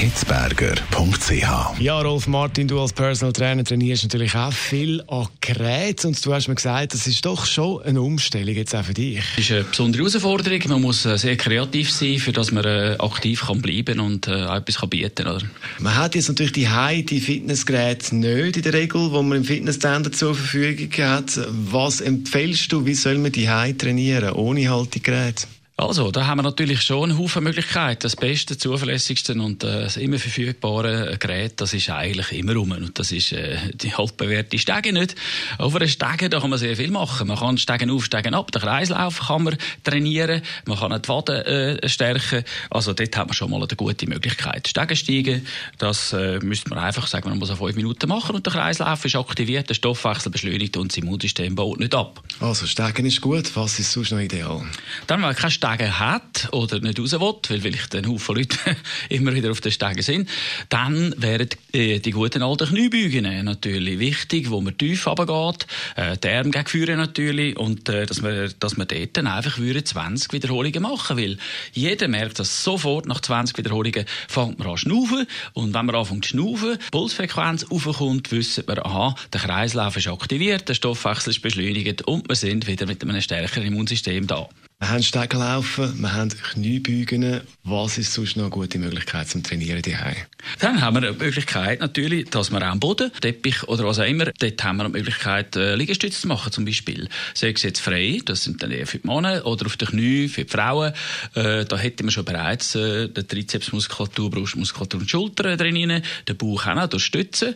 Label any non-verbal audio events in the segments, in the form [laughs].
hitzberger.ch. Ja, Rolf Martin, du als Personal Trainer trainierst natürlich auch viel an Geräten und du hast mir gesagt, das ist doch schon eine Umstellung jetzt auch für dich. Das ist eine besondere Herausforderung. Man muss äh, sehr kreativ sein, für dass man äh, aktiv kann bleiben und äh, auch etwas kann bieten kann. Man hat jetzt natürlich die High, die Fitnessgeräte nicht in der Regel, wo man im Fitnesscenter zur Verfügung hat. Was empfiehlst du, wie soll man die High trainieren, ohne halt die Geräte? Also, da haben wir natürlich schon einen Haufen Möglichkeiten. Das beste, zuverlässigste und äh, das immer verfügbare Gerät, das ist eigentlich immer rum. Und das ist äh, die altbewährte Stege nicht. Auf einer Stege, da kann man sehr viel machen. Man kann Stegen auf, Stegen ab. Den Kreislauf kann man trainieren. Man kann die Waden äh, stärken. Also, dort haben wir schon mal eine gute Möglichkeit. Stegen steigen, das äh, müsste man einfach sagen, man muss auf fünf Minuten machen und der Kreislauf ist aktiviert, der Stoffwechsel beschleunigt und das Immunsystem baut nicht ab. Also, Stegen ist gut. Was ist sonst noch ideal? Dann, wenn kein Stegen hat oder nicht raus will, weil vielleicht ein Haufen Leute [laughs] immer wieder auf den Stegen sind, dann wären die, die guten alten Kniebeugen natürlich wichtig, wo man tief runtergeht, äh, die Arme gegen Führen natürlich und äh, dass, man, dass man dort dann einfach 20 Wiederholungen machen will. Jeder merkt das sofort, nach 20 Wiederholungen fängt man an zu schnaufen und wenn man anfängt zu schnaufen, Pulsfrequenz aufkommt, wissen wir, aha, der Kreislauf ist aktiviert, der Stoffwechsel ist beschleunigt und wir sind wieder mit einem stärkeren Immunsystem da. Wir haben Stegenlaufen, wir haben Kniebeugen. Was ist sonst noch eine gute Möglichkeit zum Trainieren daheim? Dann haben wir eine Möglichkeit natürlich, dass wir am Boden, Teppich oder was auch immer, dort haben wir eine Möglichkeit, äh, Liegestütze zu machen zum Beispiel. Sei es jetzt frei, das sind dann eher für die Männer, oder auf den Knie für die Frauen. Äh, da hätten wir schon bereits äh, die Trizepsmuskulatur, Brustmuskulatur und Schultern drin, den Bauch auch noch durch Stützen.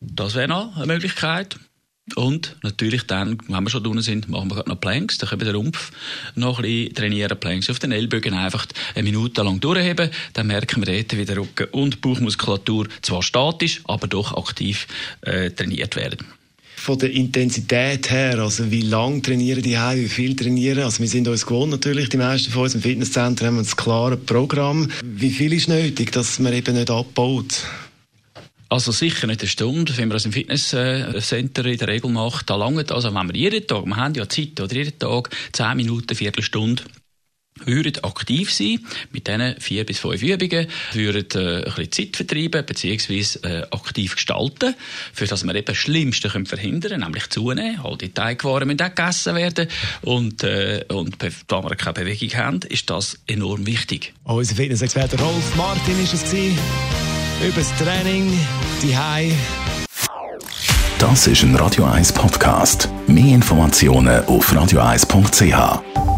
Das wäre noch eine Möglichkeit. Und natürlich dann, wenn wir schon drinnen sind, machen wir noch Planks. Dann können wir den Rumpf noch ein bisschen trainieren. Planks auf den Ellbogen einfach eine Minute lang durchheben. Dann merken wir dort, wie der Rücken und Bauchmuskulatur zwar statisch, aber doch aktiv äh, trainiert werden. Von der Intensität her, also wie lang trainieren die Heim, wie viel trainieren? Also wir sind uns gewohnt natürlich, die meisten von uns im Fitnesszentrum haben ein klares Programm. Wie viel ist nötig, dass man eben nicht abbaut? Also sicher nicht eine Stunde, wenn man das im Fitnesscenter in der Regel macht, da lange. Also wenn wir jeden Tag, wir haben ja Zeit, oder jeden Tag 10 Minuten, Viertelstunde, würden aktiv sein mit diesen vier bis fünf Übungen, würden äh, ein bisschen Zeit vertreiben beziehungsweise äh, aktiv gestalten, für das wir eben das Schlimmste können verhindern nämlich zunehmen. All die Teigwaren müssen auch gegessen werden und, äh, und da wir keine Bewegung haben, ist das enorm wichtig. Unser Fitnessexperte Rolf Martin ist es gewesen über das Training, die Hai. Das ist ein Radio 1 Podcast. Mehr Informationen auf radio1.ch.